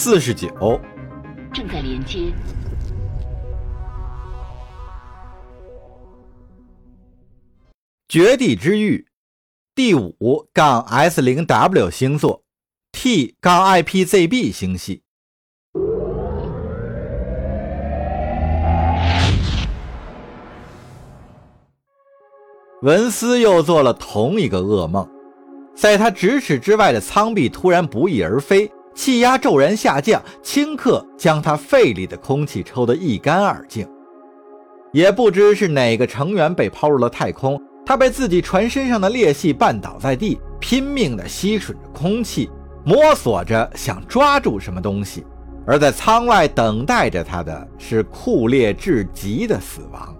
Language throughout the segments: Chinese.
四十九，正在连接。绝地之域，第五杠 S 零 W 星座，T 杠 IPZB 星系。文斯又做了同一个噩梦，在他咫尺之外的舱壁突然不翼而飞，气压骤然下降，顷刻将他肺里的空气抽得一干二净。也不知是哪个成员被抛入了太空，他被自己船身上的裂隙绊倒在地，拼命地吸吮着空气，摸索着想抓住什么东西。而在舱外等待着他的是酷烈至极的死亡。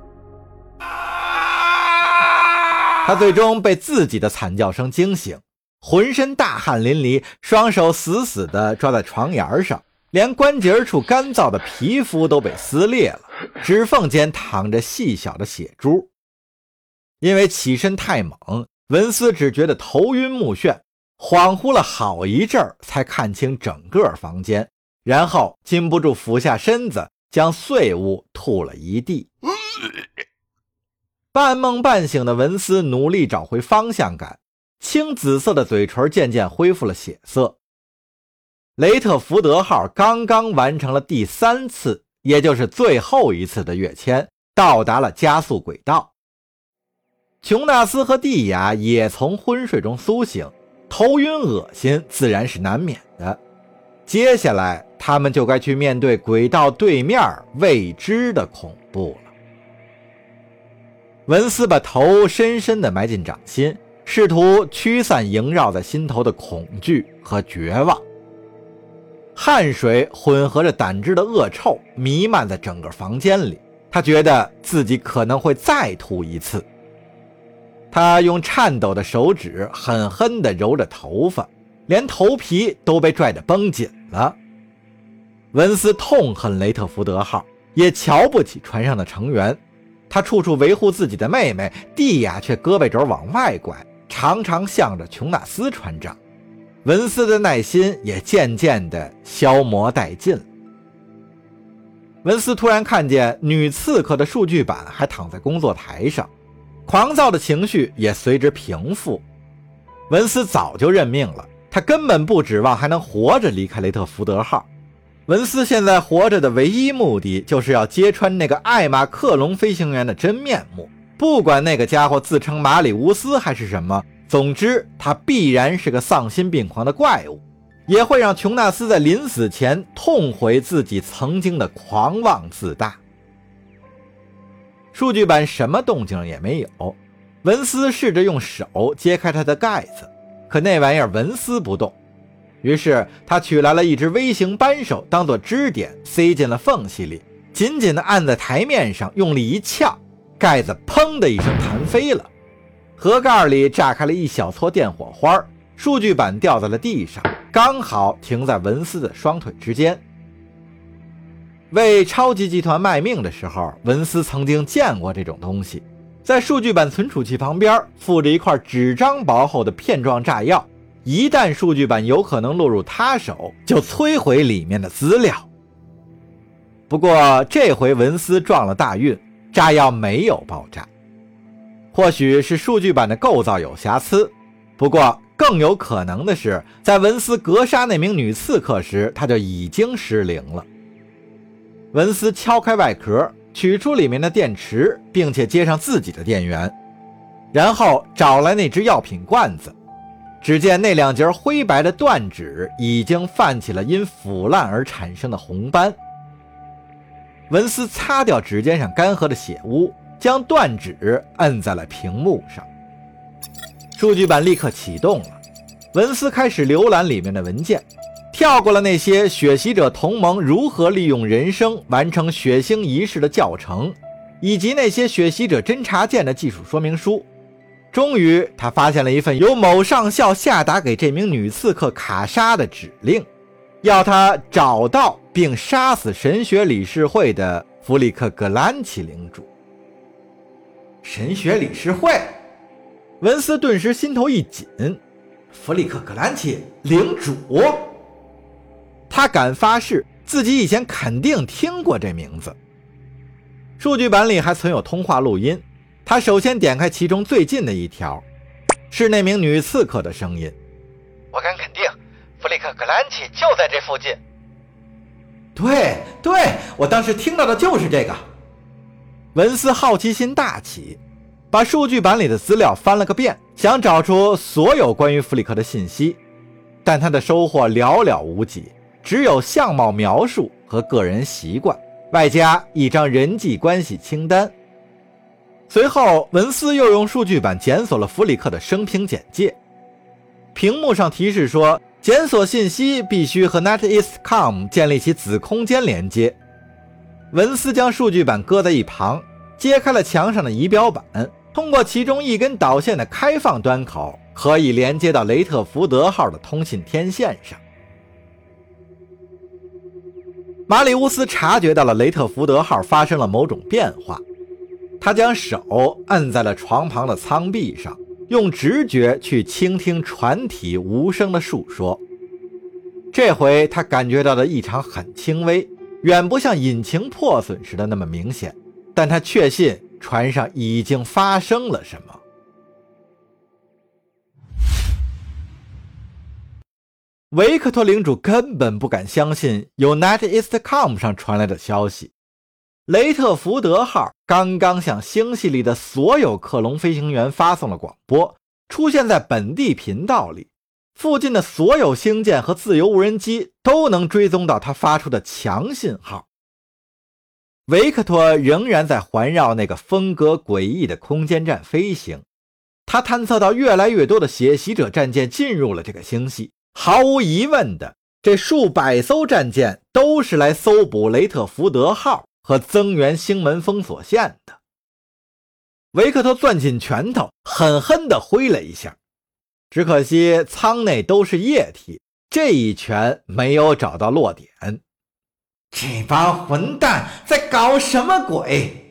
他最终被自己的惨叫声惊醒，浑身大汗淋漓，双手死死地抓在床沿上，连关节处干燥的皮肤都被撕裂了，指缝间淌着细小的血珠。因为起身太猛，文斯只觉得头晕目眩，恍惚了好一阵儿，才看清整个房间，然后禁不住俯下身子，将碎物吐了一地。半梦半醒的文斯努力找回方向感，青紫色的嘴唇渐渐恢复了血色。雷特福德号刚刚完成了第三次，也就是最后一次的跃迁，到达了加速轨道。琼纳斯和蒂亚也从昏睡中苏醒，头晕恶心自然是难免的。接下来，他们就该去面对轨道对面未知的恐怖了。文斯把头深深地埋进掌心，试图驱散萦绕在心头的恐惧和绝望。汗水混合着胆汁的恶臭弥漫在整个房间里，他觉得自己可能会再吐一次。他用颤抖的手指狠狠地揉着头发，连头皮都被拽得绷紧了。文斯痛恨雷特福德号，也瞧不起船上的成员。他处处维护自己的妹妹蒂亚，却胳膊肘往外拐，常常向着琼纳斯船长。文斯的耐心也渐渐地消磨殆尽了。文斯突然看见女刺客的数据板还躺在工作台上，狂躁的情绪也随之平复。文斯早就认命了，他根本不指望还能活着离开雷特福德号。文斯现在活着的唯一目的，就是要揭穿那个艾玛克隆飞行员的真面目。不管那个家伙自称马里乌斯还是什么，总之他必然是个丧心病狂的怪物，也会让琼纳斯在临死前痛悔自己曾经的狂妄自大。数据板什么动静也没有，文斯试着用手揭开它的盖子，可那玩意儿纹丝不动。于是他取来了一只微型扳手，当做支点塞进了缝隙里，紧紧地按在台面上，用力一撬，盖子砰的一声弹飞了，盒盖里炸开了一小撮电火花，数据板掉在了地上，刚好停在文斯的双腿之间。为超级集团卖命的时候，文斯曾经见过这种东西，在数据板存储器旁边附着一块纸张薄厚的片状炸药。一旦数据板有可能落入他手，就摧毁里面的资料。不过这回文斯撞了大运，炸药没有爆炸。或许是数据板的构造有瑕疵，不过更有可能的是，在文斯格杀那名女刺客时，他就已经失灵了。文斯敲开外壳，取出里面的电池，并且接上自己的电源，然后找来那只药品罐子。只见那两截灰白的断指已经泛起了因腐烂而产生的红斑。文斯擦掉指尖上干涸的血污，将断指摁在了屏幕上。数据板立刻启动了。文斯开始浏览里面的文件，跳过了那些血洗者同盟如何利用人生完成血腥仪式的教程，以及那些血洗者侦察舰的技术说明书。终于，他发现了一份由某上校下达给这名女刺客卡莎的指令，要他找到并杀死神学理事会的弗里克格兰奇领主。神学理事会，文斯顿时心头一紧。弗里克格兰奇领主，他敢发誓自己以前肯定听过这名字。数据板里还存有通话录音，他首先点开其中最近的一条，是那名女刺客的声音：“我敢肯定，克·格兰奇就在这附近。”“对对，我当时听到的就是这个。”文斯好奇心大起，把数据板里的资料翻了个遍，想找出所有关于弗里克的信息，但他的收获寥寥无几，只有相貌描述和个人习惯，外加一张人际关系清单。随后，文斯又用数据板检索了弗里克的生平简介，屏幕上提示说，检索信息必须和 NetEase.com 建立起子空间连接。文斯将数据板搁在一旁。揭开了墙上的仪表板，通过其中一根导线的开放端口，可以连接到雷特福德号的通信天线上。马里乌斯察觉到了雷特福德号发生了某种变化，他将手按在了床旁的舱壁上，用直觉去倾听船体无声的述说。这回他感觉到的异常很轻微，远不像引擎破损时的那么明显。但他确信船上已经发生了什么。维克托领主根本不敢相信有 NetEastCom 上传来的消息。雷特福德号刚刚向星系里的所有克隆飞行员发送了广播，出现在本地频道里，附近的所有星舰和自由无人机都能追踪到他发出的强信号。维克托仍然在环绕那个风格诡异的空间站飞行，他探测到越来越多的血袭者战舰进入了这个星系。毫无疑问的，这数百艘战舰都是来搜捕雷特福德号和增援星门封锁线的。维克托攥紧拳头，狠狠地挥了一下，只可惜舱内都是液体，这一拳没有找到落点。这帮混蛋在搞什么鬼？